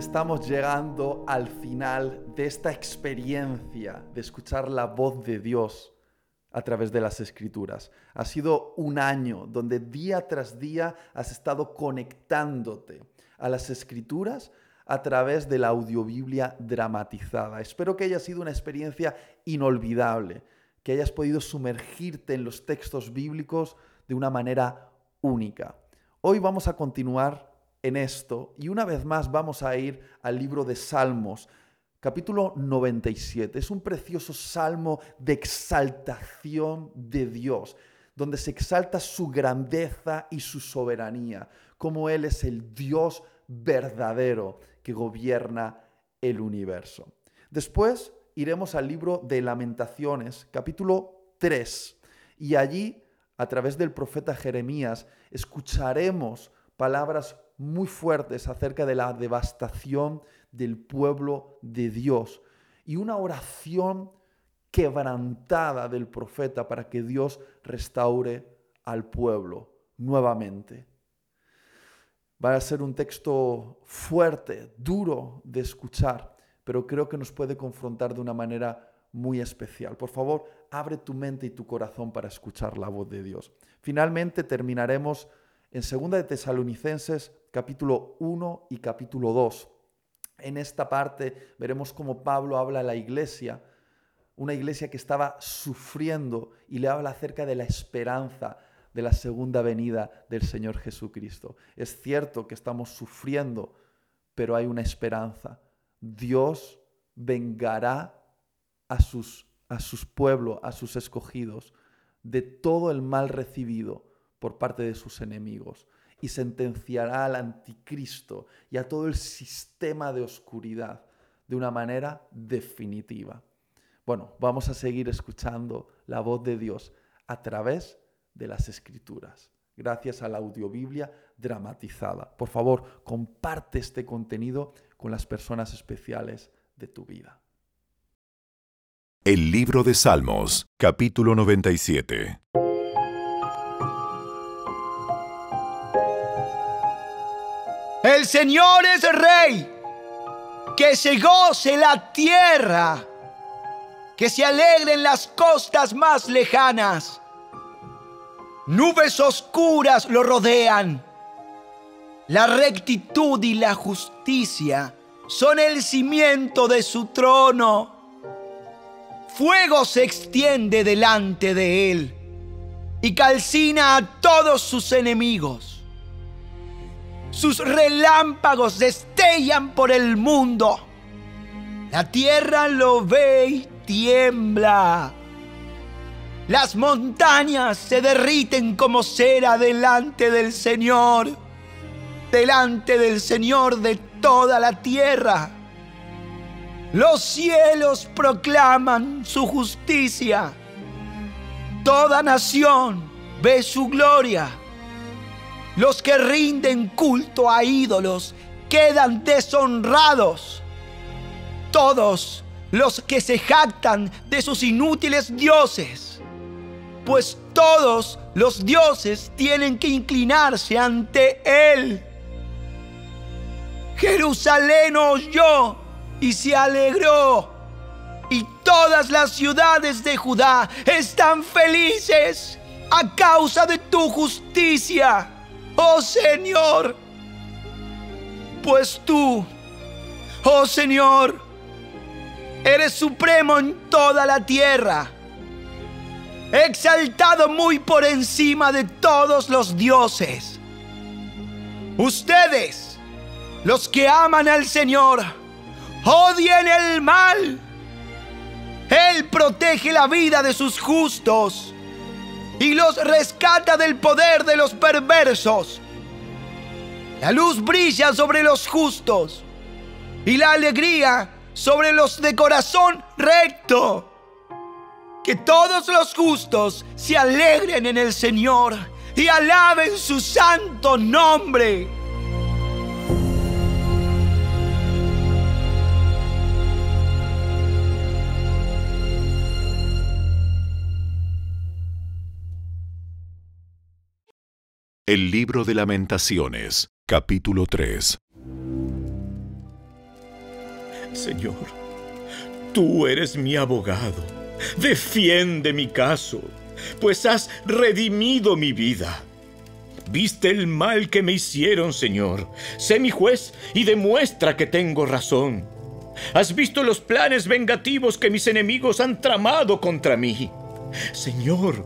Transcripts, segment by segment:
estamos llegando al final de esta experiencia de escuchar la voz de Dios a través de las escrituras. Ha sido un año donde día tras día has estado conectándote a las escrituras a través de la audiobiblia dramatizada. Espero que haya sido una experiencia inolvidable, que hayas podido sumergirte en los textos bíblicos de una manera única. Hoy vamos a continuar en esto y una vez más vamos a ir al libro de Salmos, capítulo 97. Es un precioso salmo de exaltación de Dios, donde se exalta su grandeza y su soberanía, como Él es el Dios verdadero que gobierna el universo. Después iremos al libro de lamentaciones, capítulo 3, y allí, a través del profeta Jeremías, escucharemos palabras muy fuertes acerca de la devastación del pueblo de Dios y una oración quebrantada del profeta para que Dios restaure al pueblo nuevamente. Va a ser un texto fuerte, duro de escuchar, pero creo que nos puede confrontar de una manera muy especial. Por favor, abre tu mente y tu corazón para escuchar la voz de Dios. Finalmente terminaremos en 2 de Tesalonicenses capítulo 1 y capítulo 2. En esta parte veremos cómo Pablo habla a la iglesia, una iglesia que estaba sufriendo y le habla acerca de la esperanza de la segunda venida del Señor Jesucristo. Es cierto que estamos sufriendo, pero hay una esperanza. Dios vengará a sus, a sus pueblos, a sus escogidos, de todo el mal recibido por parte de sus enemigos y sentenciará al anticristo y a todo el sistema de oscuridad de una manera definitiva. Bueno, vamos a seguir escuchando la voz de Dios a través de las escrituras, gracias a la audiobiblia dramatizada. Por favor, comparte este contenido con las personas especiales de tu vida. El libro de Salmos, capítulo 97. El Señor es rey. Que se goce la tierra. Que se alegren las costas más lejanas. Nubes oscuras lo rodean. La rectitud y la justicia son el cimiento de su trono. Fuego se extiende delante de él y calcina a todos sus enemigos. Sus relámpagos destellan por el mundo. La tierra lo ve y tiembla. Las montañas se derriten como cera delante del Señor, delante del Señor de toda la tierra. Los cielos proclaman su justicia. Toda nación ve su gloria. Los que rinden culto a ídolos quedan deshonrados. Todos los que se jactan de sus inútiles dioses, pues todos los dioses tienen que inclinarse ante Él. Jerusalén oyó y se alegró, y todas las ciudades de Judá están felices a causa de tu justicia oh Señor. Pues tú, oh Señor, eres supremo en toda la tierra, exaltado muy por encima de todos los dioses. Ustedes, los que aman al Señor, odien el mal. Él protege la vida de sus justos y los rescata del poder de los perversos. La luz brilla sobre los justos y la alegría sobre los de corazón recto. Que todos los justos se alegren en el Señor y alaben su santo nombre. El libro de lamentaciones, capítulo 3. Señor, tú eres mi abogado. Defiende mi caso, pues has redimido mi vida. Viste el mal que me hicieron, Señor. Sé mi juez y demuestra que tengo razón. Has visto los planes vengativos que mis enemigos han tramado contra mí. Señor,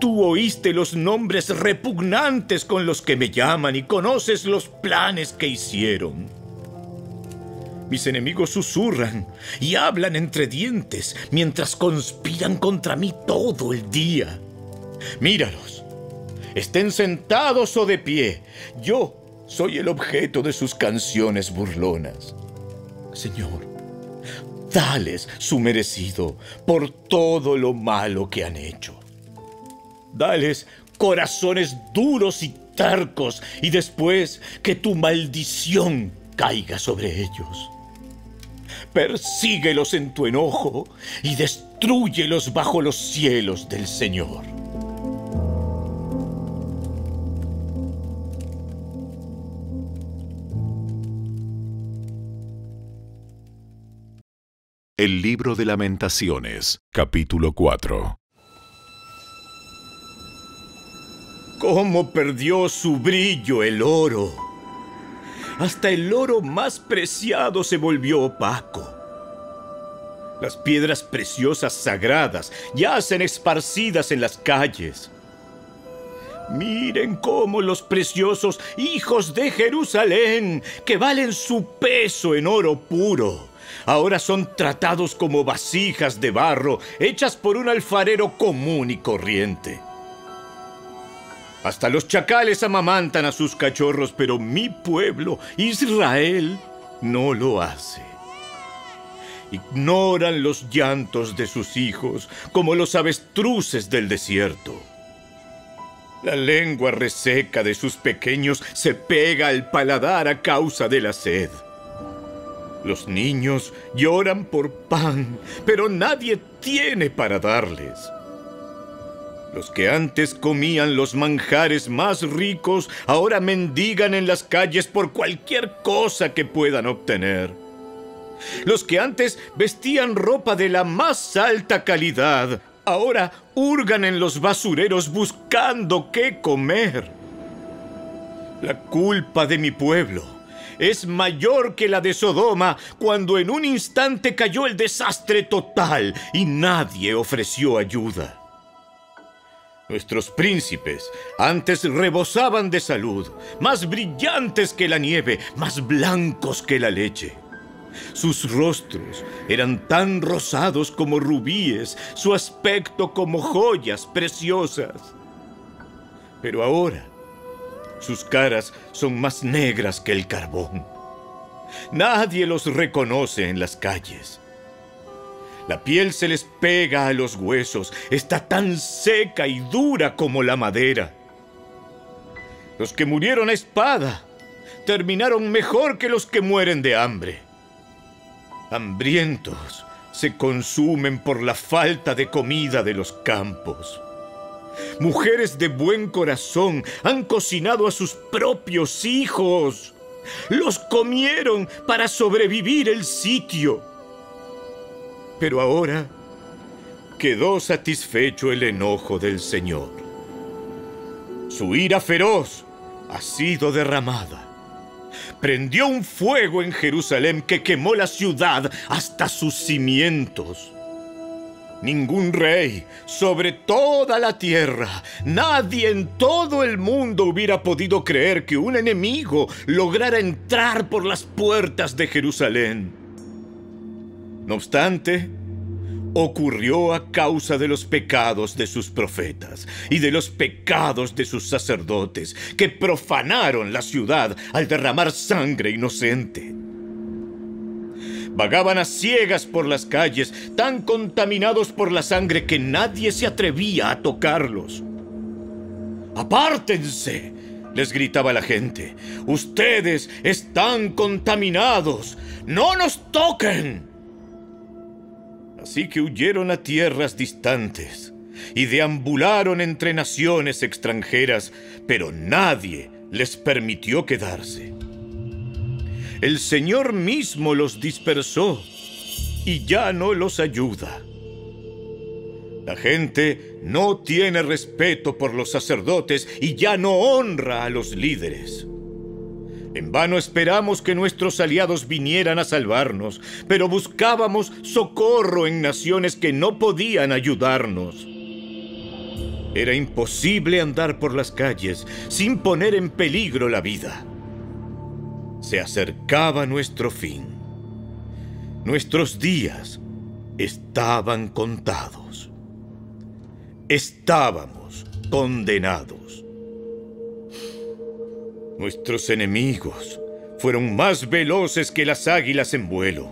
tú oíste los nombres repugnantes con los que me llaman y conoces los planes que hicieron. Mis enemigos susurran y hablan entre dientes mientras conspiran contra mí todo el día. Míralos, estén sentados o de pie, yo soy el objeto de sus canciones burlonas. Señor, dales su merecido por todo lo malo que han hecho. Dales corazones duros y tarcos y después que tu maldición caiga sobre ellos. Persíguelos en tu enojo y destruyelos bajo los cielos del Señor. El libro de lamentaciones, capítulo 4. ¿Cómo perdió su brillo el oro? Hasta el oro más preciado se volvió opaco. Las piedras preciosas sagradas yacen esparcidas en las calles. Miren cómo los preciosos hijos de Jerusalén, que valen su peso en oro puro, ahora son tratados como vasijas de barro hechas por un alfarero común y corriente. Hasta los chacales amamantan a sus cachorros, pero mi pueblo, Israel, no lo hace. Ignoran los llantos de sus hijos como los avestruces del desierto. La lengua reseca de sus pequeños se pega al paladar a causa de la sed. Los niños lloran por pan, pero nadie tiene para darles. Los que antes comían los manjares más ricos ahora mendigan en las calles por cualquier cosa que puedan obtener. Los que antes vestían ropa de la más alta calidad ahora hurgan en los basureros buscando qué comer. La culpa de mi pueblo es mayor que la de Sodoma cuando en un instante cayó el desastre total y nadie ofreció ayuda. Nuestros príncipes antes rebosaban de salud, más brillantes que la nieve, más blancos que la leche. Sus rostros eran tan rosados como rubíes, su aspecto como joyas preciosas. Pero ahora sus caras son más negras que el carbón. Nadie los reconoce en las calles. La piel se les pega a los huesos, está tan seca y dura como la madera. Los que murieron a espada terminaron mejor que los que mueren de hambre. Hambrientos se consumen por la falta de comida de los campos. Mujeres de buen corazón han cocinado a sus propios hijos. Los comieron para sobrevivir el sitio. Pero ahora quedó satisfecho el enojo del Señor. Su ira feroz ha sido derramada. Prendió un fuego en Jerusalén que quemó la ciudad hasta sus cimientos. Ningún rey sobre toda la tierra, nadie en todo el mundo hubiera podido creer que un enemigo lograra entrar por las puertas de Jerusalén. No obstante, ocurrió a causa de los pecados de sus profetas y de los pecados de sus sacerdotes, que profanaron la ciudad al derramar sangre inocente. Vagaban a ciegas por las calles, tan contaminados por la sangre que nadie se atrevía a tocarlos. ¡Apártense! les gritaba la gente. Ustedes están contaminados. No nos toquen. Así que huyeron a tierras distantes y deambularon entre naciones extranjeras, pero nadie les permitió quedarse. El Señor mismo los dispersó y ya no los ayuda. La gente no tiene respeto por los sacerdotes y ya no honra a los líderes. En vano esperamos que nuestros aliados vinieran a salvarnos, pero buscábamos socorro en naciones que no podían ayudarnos. Era imposible andar por las calles sin poner en peligro la vida. Se acercaba nuestro fin. Nuestros días estaban contados. Estábamos condenados. Nuestros enemigos fueron más veloces que las águilas en vuelo.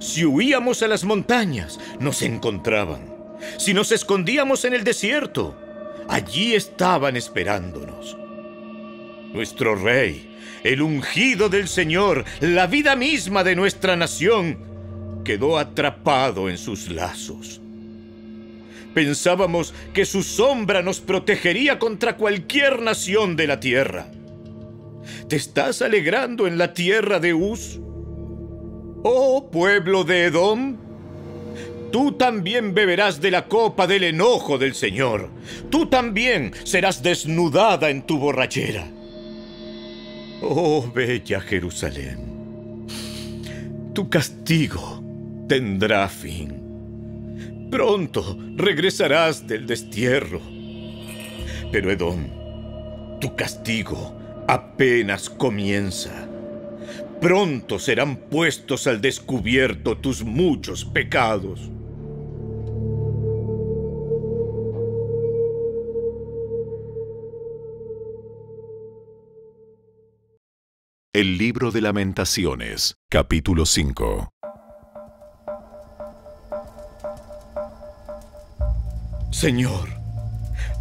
Si huíamos a las montañas, nos encontraban. Si nos escondíamos en el desierto, allí estaban esperándonos. Nuestro rey, el ungido del Señor, la vida misma de nuestra nación, quedó atrapado en sus lazos. Pensábamos que su sombra nos protegería contra cualquier nación de la tierra. ¿Te estás alegrando en la tierra de Uz? Oh pueblo de Edom, tú también beberás de la copa del enojo del Señor. Tú también serás desnudada en tu borrachera. Oh bella Jerusalén, tu castigo tendrá fin. Pronto regresarás del destierro. Pero Edom, tu castigo apenas comienza. Pronto serán puestos al descubierto tus muchos pecados. El libro de lamentaciones, capítulo 5. Señor,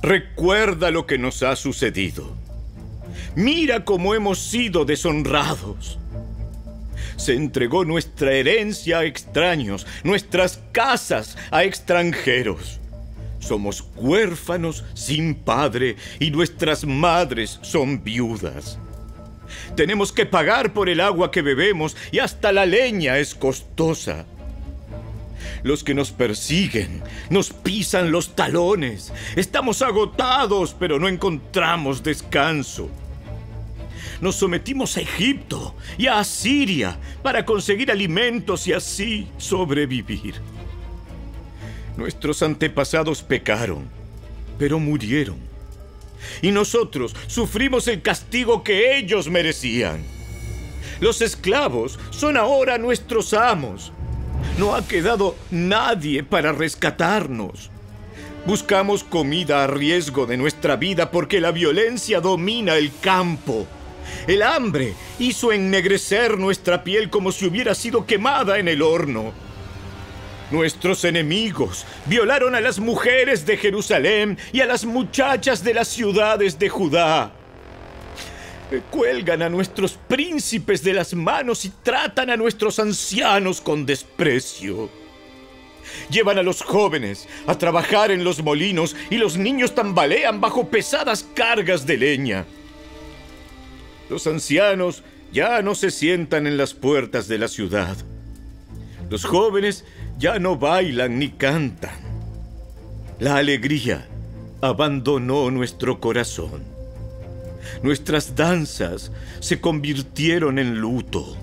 recuerda lo que nos ha sucedido. Mira cómo hemos sido deshonrados. Se entregó nuestra herencia a extraños, nuestras casas a extranjeros. Somos huérfanos sin padre y nuestras madres son viudas. Tenemos que pagar por el agua que bebemos y hasta la leña es costosa. Los que nos persiguen nos pisan los talones. Estamos agotados, pero no encontramos descanso. Nos sometimos a Egipto y a Asiria para conseguir alimentos y así sobrevivir. Nuestros antepasados pecaron, pero murieron. Y nosotros sufrimos el castigo que ellos merecían. Los esclavos son ahora nuestros amos no ha quedado nadie para rescatarnos. Buscamos comida a riesgo de nuestra vida porque la violencia domina el campo. El hambre hizo ennegrecer nuestra piel como si hubiera sido quemada en el horno. Nuestros enemigos violaron a las mujeres de Jerusalén y a las muchachas de las ciudades de Judá. Cuelgan a nuestros príncipes de las manos y tratan a nuestros ancianos con desprecio. Llevan a los jóvenes a trabajar en los molinos y los niños tambalean bajo pesadas cargas de leña. Los ancianos ya no se sientan en las puertas de la ciudad. Los jóvenes ya no bailan ni cantan. La alegría abandonó nuestro corazón. Nuestras danzas se convirtieron en luto.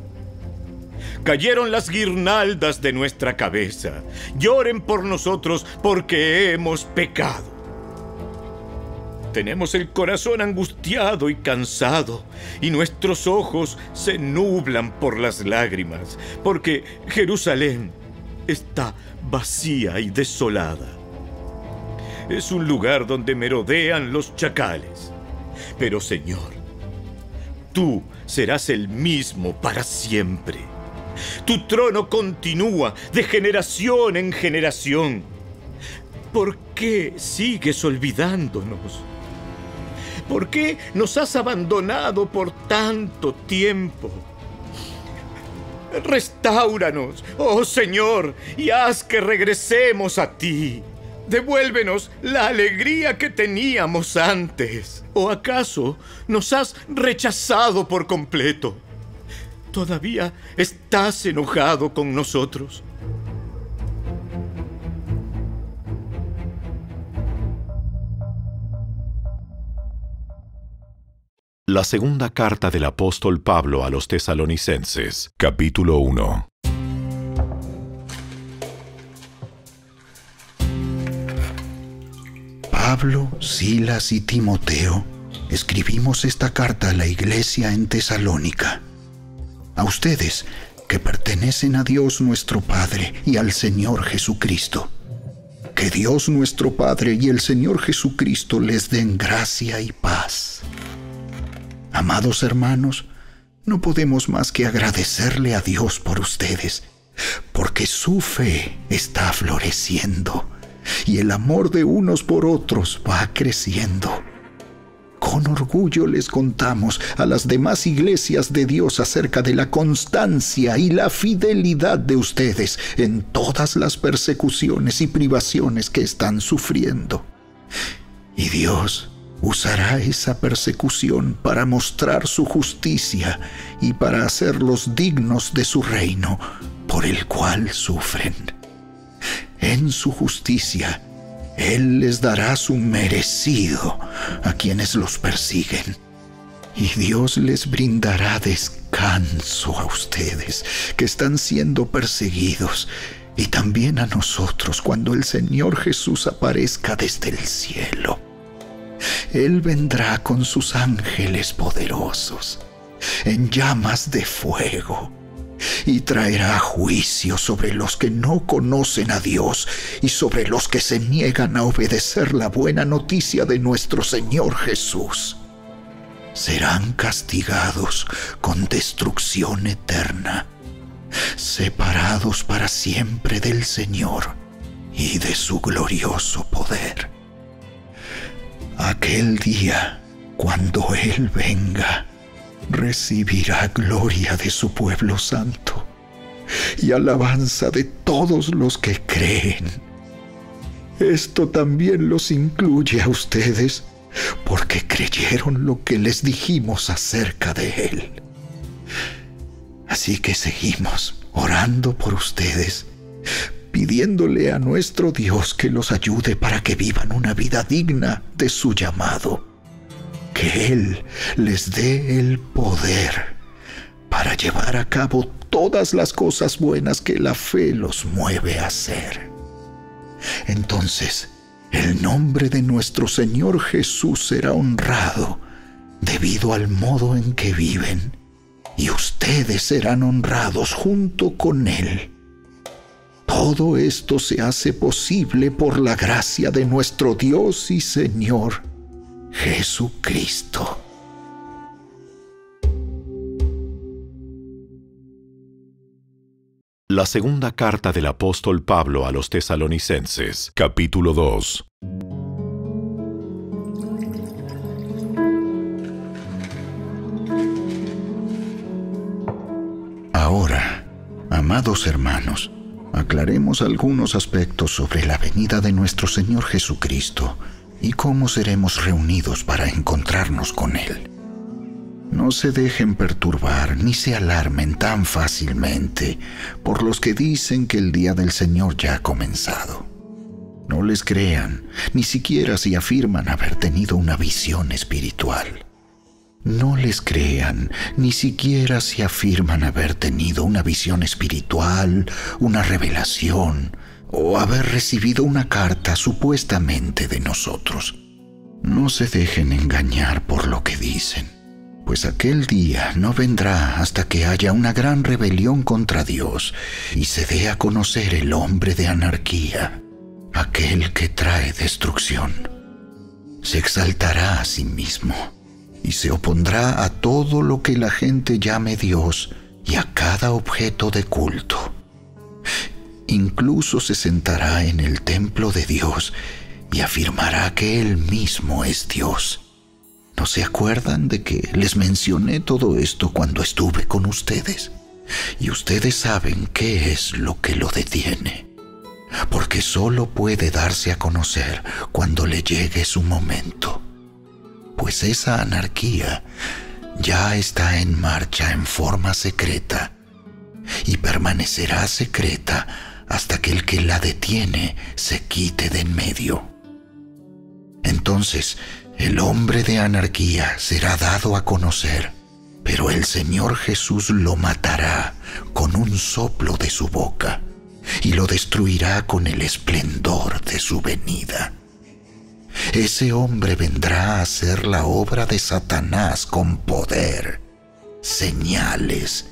Cayeron las guirnaldas de nuestra cabeza. Lloren por nosotros porque hemos pecado. Tenemos el corazón angustiado y cansado, y nuestros ojos se nublan por las lágrimas, porque Jerusalén está vacía y desolada. Es un lugar donde merodean los chacales. Pero Señor, tú serás el mismo para siempre. Tu trono continúa de generación en generación. ¿Por qué sigues olvidándonos? ¿Por qué nos has abandonado por tanto tiempo? Restáuranos, oh Señor, y haz que regresemos a ti. Devuélvenos la alegría que teníamos antes. ¿O acaso nos has rechazado por completo? ¿Todavía estás enojado con nosotros? La segunda carta del apóstol Pablo a los tesalonicenses, capítulo 1. Pablo, Silas y Timoteo escribimos esta carta a la iglesia en Tesalónica. A ustedes que pertenecen a Dios nuestro Padre y al Señor Jesucristo. Que Dios nuestro Padre y el Señor Jesucristo les den gracia y paz. Amados hermanos, no podemos más que agradecerle a Dios por ustedes, porque su fe está floreciendo y el amor de unos por otros va creciendo. Con orgullo les contamos a las demás iglesias de Dios acerca de la constancia y la fidelidad de ustedes en todas las persecuciones y privaciones que están sufriendo. Y Dios usará esa persecución para mostrar su justicia y para hacerlos dignos de su reino por el cual sufren. En su justicia, Él les dará su merecido a quienes los persiguen. Y Dios les brindará descanso a ustedes que están siendo perseguidos y también a nosotros cuando el Señor Jesús aparezca desde el cielo. Él vendrá con sus ángeles poderosos en llamas de fuego y traerá juicio sobre los que no conocen a Dios y sobre los que se niegan a obedecer la buena noticia de nuestro Señor Jesús. Serán castigados con destrucción eterna, separados para siempre del Señor y de su glorioso poder. Aquel día, cuando Él venga, recibirá gloria de su pueblo santo y alabanza de todos los que creen. Esto también los incluye a ustedes porque creyeron lo que les dijimos acerca de Él. Así que seguimos orando por ustedes, pidiéndole a nuestro Dios que los ayude para que vivan una vida digna de su llamado que Él les dé el poder para llevar a cabo todas las cosas buenas que la fe los mueve a hacer. Entonces, el nombre de nuestro Señor Jesús será honrado debido al modo en que viven, y ustedes serán honrados junto con Él. Todo esto se hace posible por la gracia de nuestro Dios y Señor Jesucristo. La segunda carta del apóstol Pablo a los tesalonicenses, capítulo 2. Ahora, amados hermanos, aclaremos algunos aspectos sobre la venida de nuestro Señor Jesucristo y cómo seremos reunidos para encontrarnos con Él. No se dejen perturbar ni se alarmen tan fácilmente por los que dicen que el día del Señor ya ha comenzado. No les crean, ni siquiera si afirman haber tenido una visión espiritual. No les crean, ni siquiera si afirman haber tenido una visión espiritual, una revelación, o haber recibido una carta supuestamente de nosotros. No se dejen engañar por lo que dicen, pues aquel día no vendrá hasta que haya una gran rebelión contra Dios y se dé a conocer el hombre de anarquía, aquel que trae destrucción. Se exaltará a sí mismo y se opondrá a todo lo que la gente llame Dios y a cada objeto de culto incluso se sentará en el templo de Dios y afirmará que Él mismo es Dios. ¿No se acuerdan de que les mencioné todo esto cuando estuve con ustedes? Y ustedes saben qué es lo que lo detiene, porque solo puede darse a conocer cuando le llegue su momento. Pues esa anarquía ya está en marcha en forma secreta y permanecerá secreta hasta que el que la detiene se quite de en medio. Entonces el hombre de anarquía será dado a conocer, pero el Señor Jesús lo matará con un soplo de su boca y lo destruirá con el esplendor de su venida. Ese hombre vendrá a hacer la obra de Satanás con poder, señales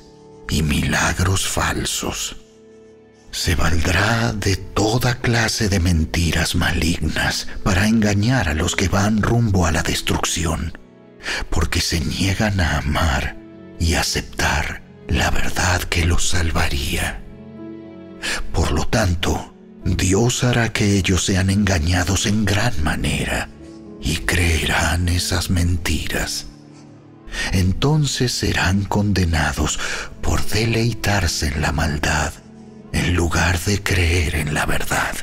y milagros falsos. Se valdrá de toda clase de mentiras malignas para engañar a los que van rumbo a la destrucción, porque se niegan a amar y aceptar la verdad que los salvaría. Por lo tanto, Dios hará que ellos sean engañados en gran manera y creerán esas mentiras. Entonces serán condenados por deleitarse en la maldad en lugar de creer en la verdad.